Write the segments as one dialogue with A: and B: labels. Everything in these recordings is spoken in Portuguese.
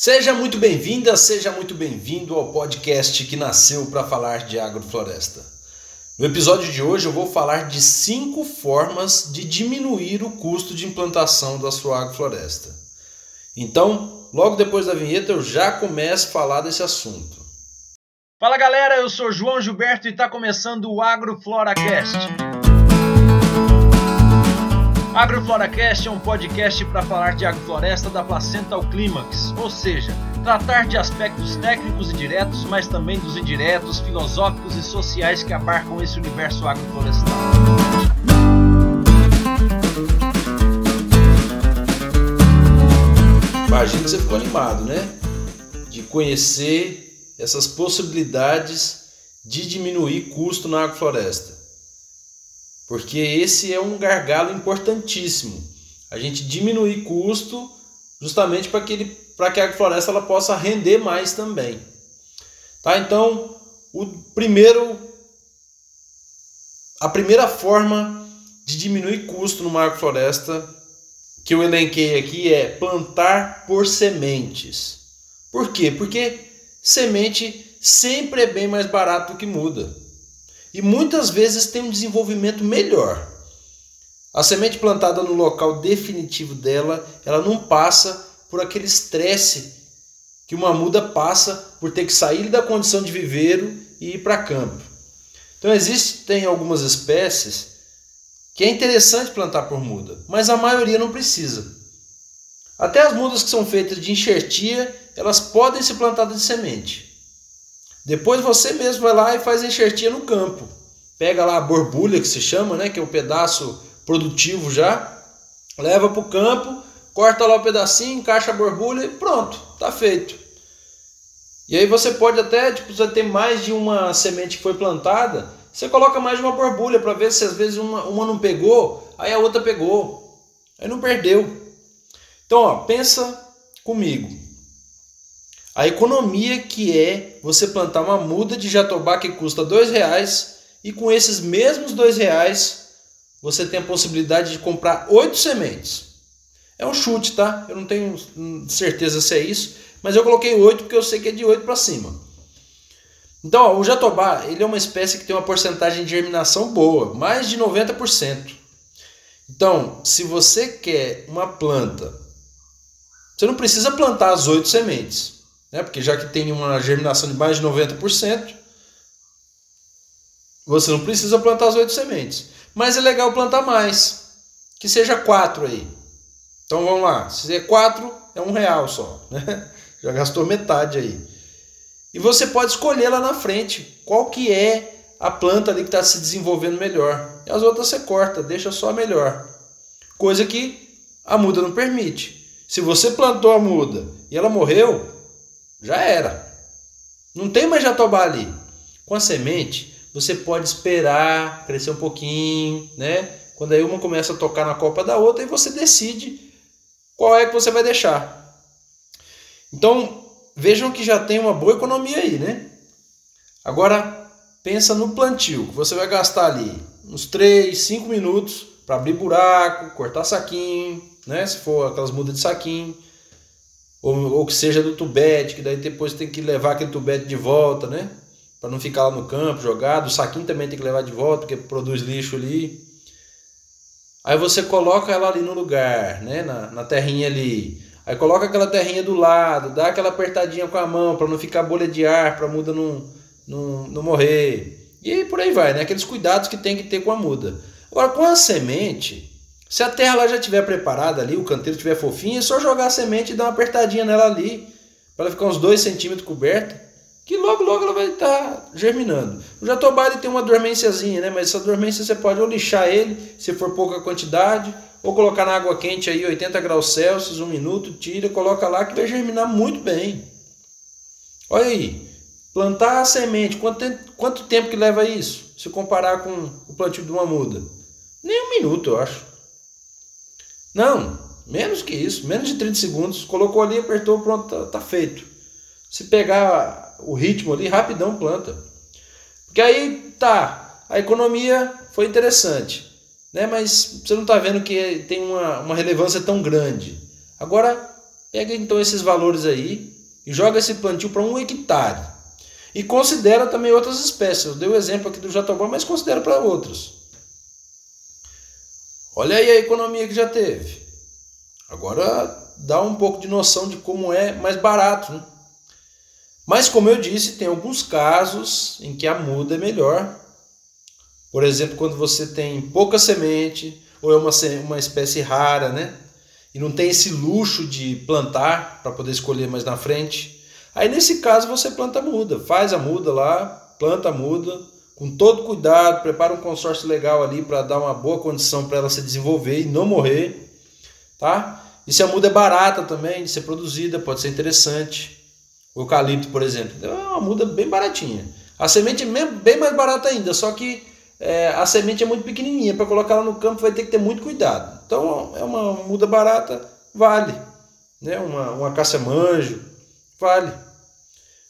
A: Seja muito bem-vinda, seja muito bem-vindo ao podcast que nasceu para falar de agrofloresta. No episódio de hoje eu vou falar de cinco formas de diminuir o custo de implantação da sua agrofloresta. Então, logo depois da vinheta eu já começo a falar desse assunto.
B: Fala galera, eu sou João Gilberto e está começando o AgroFloracast. AgroFloracast é um podcast para falar de agrofloresta da placenta ao clímax, ou seja, tratar de aspectos técnicos e diretos, mas também dos indiretos, filosóficos e sociais que abarcam esse universo agroflorestal.
A: Imagina que você ficou animado, né? De conhecer essas possibilidades de diminuir custo na agrofloresta porque esse é um gargalo importantíssimo. A gente diminuir custo justamente para que, ele, que a agrofloresta ela possa render mais também. Tá? Então, o primeiro, a primeira forma de diminuir custo numa agrofloresta que eu elenquei aqui é plantar por sementes. Por quê? Porque semente sempre é bem mais barato do que muda e muitas vezes tem um desenvolvimento melhor. A semente plantada no local definitivo dela, ela não passa por aquele estresse que uma muda passa por ter que sair da condição de viveiro e ir para campo. Então existem algumas espécies que é interessante plantar por muda, mas a maioria não precisa. Até as mudas que são feitas de enxertia, elas podem ser plantadas de semente. Depois você mesmo vai lá e faz a enxertia no campo. Pega lá a borbulha que se chama, né, que é o um pedaço produtivo já, leva para o campo, corta lá o um pedacinho, encaixa a borbulha e pronto, tá feito. E aí você pode até, tipo, você ter mais de uma semente que foi plantada, você coloca mais de uma borbulha para ver se às vezes uma, uma não pegou, aí a outra pegou, aí não perdeu. Então, ó, pensa comigo. A economia que é você plantar uma muda de jatobá que custa dois reais e com esses mesmos dois reais você tem a possibilidade de comprar oito sementes. É um chute, tá? Eu não tenho certeza se é isso, mas eu coloquei oito porque eu sei que é de oito para cima. Então, ó, o jatobá ele é uma espécie que tem uma porcentagem de germinação boa, mais de 90%. Então, se você quer uma planta, você não precisa plantar as oito sementes né? porque já que tem uma germinação de mais de 90%, você não precisa plantar as oito sementes. Mas é legal plantar mais, que seja quatro aí. Então vamos lá, se é quatro, é um real só. Né? Já gastou metade aí. E você pode escolher lá na frente qual que é a planta ali que está se desenvolvendo melhor. E as outras você corta, deixa só a melhor. Coisa que a muda não permite. Se você plantou a muda e ela morreu, já era. Não tem mais jatobá ali. Com a semente, você pode esperar crescer um pouquinho, né? Quando aí uma começa a tocar na copa da outra, e você decide qual é que você vai deixar. Então, vejam que já tem uma boa economia aí, né? Agora, pensa no plantio, que você vai gastar ali uns 3, 5 minutos para abrir buraco, cortar saquinho, né? Se for aquelas mudas de saquinho ou, ou que seja do tubete, que daí depois tem que levar aquele tubete de volta, né? Para não ficar lá no campo jogado. O saquinho também tem que levar de volta, porque produz lixo ali. Aí você coloca ela ali no lugar, né? Na, na terrinha ali. Aí coloca aquela terrinha do lado, dá aquela apertadinha com a mão para não ficar bolha de ar, para a muda não, não, não morrer. E por aí vai, né? Aqueles cuidados que tem que ter com a muda. Agora, com a semente, se a terra lá já estiver preparada ali, o canteiro estiver fofinho, é só jogar a semente e dar uma apertadinha nela ali, para ela ficar uns 2 centímetros coberta, que logo logo ela vai estar tá germinando. O jatobá ele tem uma dormênciazinha, né? Mas essa dormência você pode ou lixar ele, se for pouca quantidade, ou colocar na água quente aí 80 graus Celsius, um minuto, tira, coloca lá que vai germinar muito bem. Olha aí, plantar a semente, quanto quanto tempo que leva isso? Se comparar com o plantio de uma muda? Nem um minuto, eu acho. Não, menos que isso, menos de 30 segundos. Colocou ali, apertou, pronto, tá, tá feito. Se pegar o ritmo ali, rapidão planta. Porque aí tá, a economia foi interessante, né? mas você não está vendo que tem uma, uma relevância tão grande. Agora, pega então esses valores aí e joga esse plantio para um hectare. E considera também outras espécies. Eu dei o exemplo aqui do jatobá, mas considera para outros. Olha aí a economia que já teve. Agora dá um pouco de noção de como é mais barato. Né? Mas, como eu disse, tem alguns casos em que a muda é melhor. Por exemplo, quando você tem pouca semente ou é uma, uma espécie rara, né? E não tem esse luxo de plantar para poder escolher mais na frente. Aí, nesse caso, você planta a muda. Faz a muda lá, planta a muda com todo cuidado, prepara um consórcio legal ali para dar uma boa condição para ela se desenvolver e não morrer, tá? E se a muda é barata também de ser produzida, pode ser interessante. O eucalipto, por exemplo, é uma muda bem baratinha. A semente é bem mais barata ainda, só que é, a semente é muito pequenininha. Para colocar ela no campo vai ter que ter muito cuidado. Então é uma muda barata, vale. Né? Uma, uma caça-manjo, vale.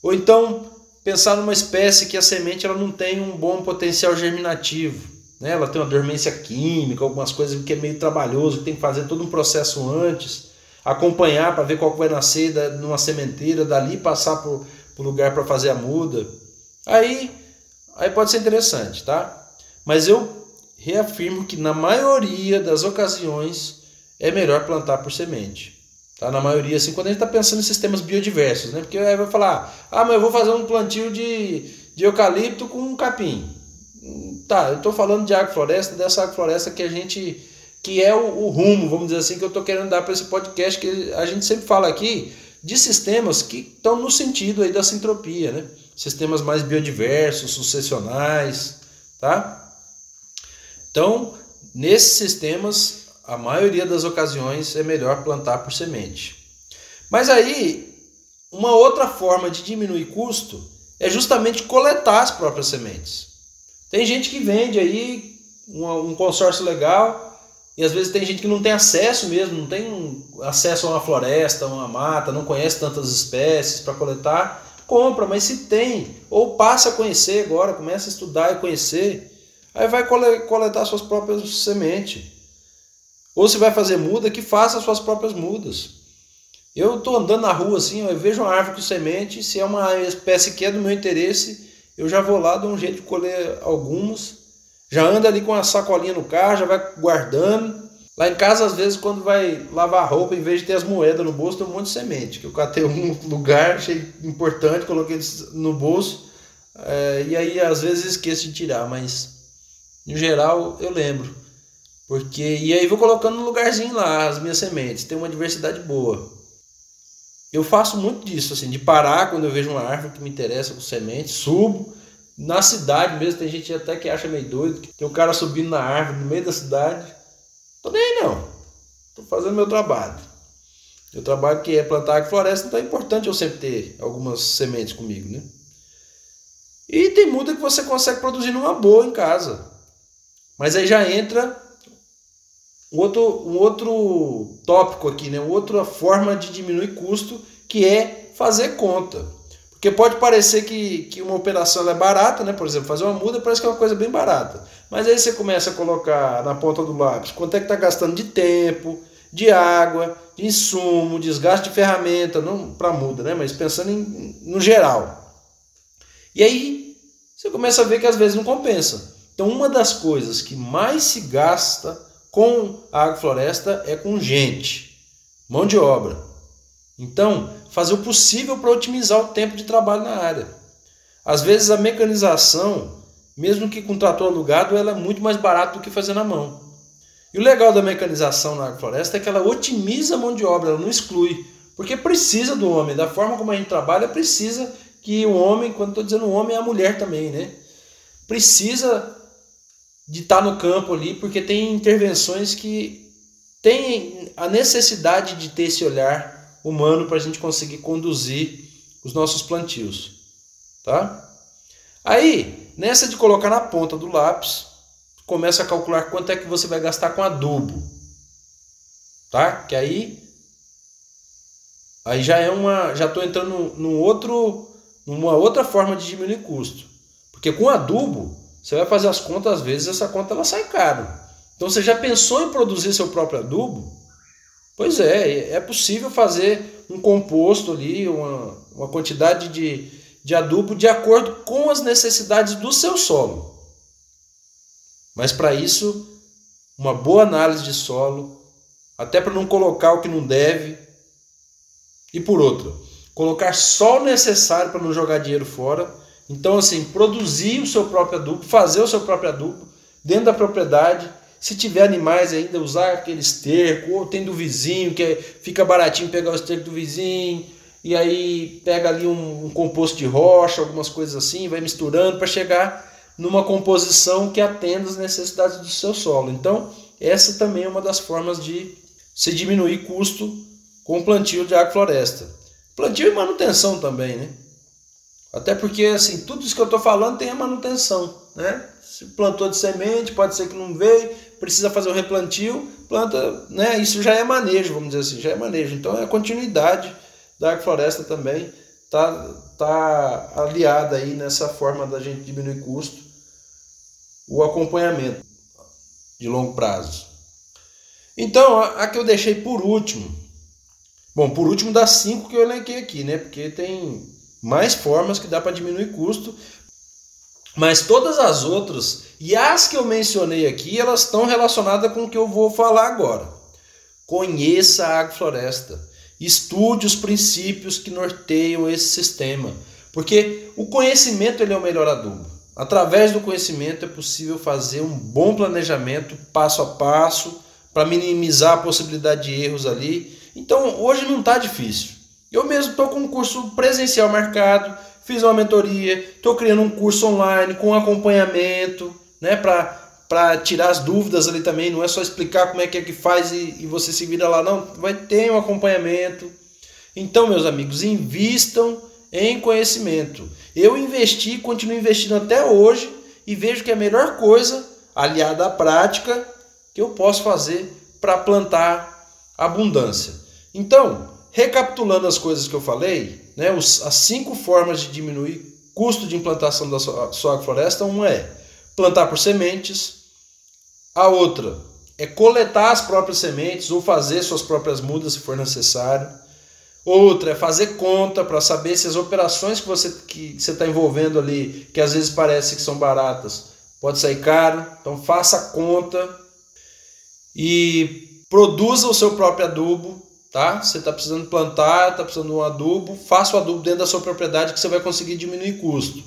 A: Ou então pensar numa espécie que a semente ela não tem um bom potencial germinativo. Né? Ela tem uma dormência química, algumas coisas que é meio trabalhoso, tem que fazer todo um processo antes, acompanhar para ver qual que vai nascer da, numa sementeira, dali passar para o lugar para fazer a muda. Aí, aí pode ser interessante, tá? Mas eu reafirmo que na maioria das ocasiões é melhor plantar por semente. Tá? Na maioria, assim, quando a gente está pensando em sistemas biodiversos, né? Porque aí vai falar, ah, mas eu vou fazer um plantio de, de eucalipto com capim. Tá, eu estou falando de agrofloresta, dessa agrofloresta que a gente. que é o, o rumo, vamos dizer assim, que eu estou querendo dar para esse podcast, que a gente sempre fala aqui de sistemas que estão no sentido aí da sintropia, né? Sistemas mais biodiversos, sucessionais, tá? Então, nesses sistemas, a maioria das ocasiões é melhor plantar por semente. Mas aí, uma outra forma de diminuir custo é justamente coletar as próprias sementes. Tem gente que vende aí um, consórcio legal e às vezes tem gente que não tem acesso mesmo, não tem acesso a uma floresta, a uma mata, não conhece tantas espécies para coletar, compra, mas se tem, ou passa a conhecer agora, começa a estudar e conhecer, aí vai coletar suas próprias sementes. Ou se vai fazer muda, que faça suas próprias mudas. Eu estou andando na rua assim, eu vejo uma árvore com semente, se é uma espécie que é do meu interesse, eu já vou lá, dou um jeito de colher algumas. Já anda ali com a sacolinha no carro, já vai guardando. Lá em casa, às vezes, quando vai lavar roupa, em vez de ter as moedas no bolso, tem um monte de semente. Que eu catei um lugar, achei importante, coloquei no bolso. É, e aí, às vezes, esqueço de tirar, mas no geral eu lembro. Porque e aí vou colocando no lugarzinho lá as minhas sementes, tem uma diversidade boa. Eu faço muito disso assim, de parar quando eu vejo uma árvore que me interessa com semente, subo. Na cidade mesmo tem gente até que acha meio doido, que tem um cara subindo na árvore no meio da cidade. Tô nem aí não. Tô fazendo meu trabalho. Meu trabalho que é plantar floresta, então é importante eu sempre ter algumas sementes comigo, né? E tem muda que você consegue produzir numa boa em casa. Mas aí já entra um outro, um outro tópico aqui, né? outra forma de diminuir custo, que é fazer conta. Porque pode parecer que, que uma operação é barata, né? por exemplo, fazer uma muda parece que é uma coisa bem barata. Mas aí você começa a colocar na ponta do lápis quanto é que está gastando de tempo, de água, de insumo, desgaste de ferramenta, não para muda, né? mas pensando em, no geral. E aí você começa a ver que às vezes não compensa. Então, uma das coisas que mais se gasta com a agrofloresta é com gente, mão de obra. Então, fazer o possível para otimizar o tempo de trabalho na área. Às vezes a mecanização, mesmo que com trator alugado, ela é muito mais barata do que fazer na mão. E o legal da mecanização na agrofloresta é que ela otimiza a mão de obra, ela não exclui. Porque precisa do homem, da forma como a gente trabalha, precisa que o homem, quando estou dizendo o homem, é a mulher também, né? Precisa de estar tá no campo ali, porque tem intervenções que têm a necessidade de ter esse olhar humano para a gente conseguir conduzir os nossos plantios, tá? Aí, nessa de colocar na ponta do lápis, começa a calcular quanto é que você vai gastar com adubo, tá? Que aí aí já é uma, já estou entrando num outro, numa outra forma de diminuir custo, porque com adubo você vai fazer as contas, às vezes essa conta ela sai caro. Então você já pensou em produzir seu próprio adubo? Pois é, é possível fazer um composto ali, uma, uma quantidade de, de adubo de acordo com as necessidades do seu solo. Mas para isso, uma boa análise de solo, até para não colocar o que não deve. E por outro, colocar só o necessário para não jogar dinheiro fora. Então, assim, produzir o seu próprio adubo, fazer o seu próprio adubo dentro da propriedade. Se tiver animais ainda, usar aquele esterco, ou tem do vizinho, que é, fica baratinho pegar o esterco do vizinho, e aí pega ali um, um composto de rocha, algumas coisas assim, vai misturando para chegar numa composição que atenda às necessidades do seu solo. Então, essa também é uma das formas de se diminuir custo com o plantio de agrofloresta. Plantio e manutenção também, né? Até porque, assim, tudo isso que eu estou falando tem a manutenção, né? Se plantou de semente, pode ser que não veio, precisa fazer o replantio, planta, né? Isso já é manejo, vamos dizer assim, já é manejo. Então, é a continuidade da agrofloresta também tá, tá aliada aí nessa forma da gente diminuir custo, o acompanhamento de longo prazo. Então, a, a que eu deixei por último, bom, por último das cinco que eu elenquei aqui, né? Porque tem mais formas que dá para diminuir custo, mas todas as outras e as que eu mencionei aqui, elas estão relacionadas com o que eu vou falar agora. Conheça a agrofloresta Estude os princípios que norteiam esse sistema, porque o conhecimento ele é o melhor adubo. Através do conhecimento é possível fazer um bom planejamento passo a passo para minimizar a possibilidade de erros ali. Então hoje não está difícil. Eu mesmo estou com um curso presencial marcado, fiz uma mentoria, estou criando um curso online com acompanhamento, né, para tirar as dúvidas ali também, não é só explicar como é que é que faz e, e você se vira lá, não, vai ter um acompanhamento. Então, meus amigos, invistam em conhecimento. Eu investi, continuo investindo até hoje e vejo que é a melhor coisa, aliada à prática, que eu posso fazer para plantar abundância. Então, recapitulando as coisas que eu falei, né, os, as cinco formas de diminuir custo de implantação da sua, floresta, uma é plantar por sementes, a outra é coletar as próprias sementes ou fazer suas próprias mudas se for necessário. Outra é fazer conta para saber se as operações que você que você está envolvendo ali, que às vezes parece que são baratas, pode sair caro. Então faça conta e produza o seu próprio adubo, tá? Você está precisando plantar, está precisando de um adubo, faça o adubo dentro da sua propriedade que você vai conseguir diminuir custo.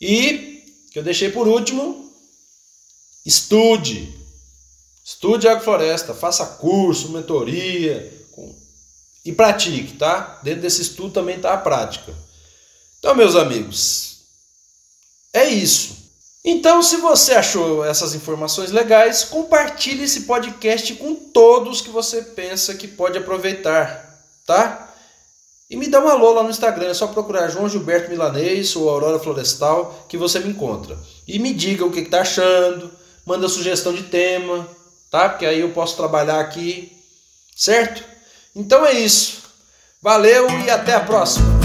A: E que eu deixei por último, Estude. Estude agrofloresta, faça curso, mentoria e pratique, tá? Dentro desse estudo também está a prática. Então, meus amigos, é isso. Então, se você achou essas informações legais, compartilhe esse podcast com todos que você pensa que pode aproveitar, tá? E me dá uma alô lá no Instagram, é só procurar João Gilberto Milanês ou Aurora Florestal que você me encontra. E me diga o que está achando, manda sugestão de tema, tá? Porque aí eu posso trabalhar aqui, certo? Então é isso. Valeu e até a próxima.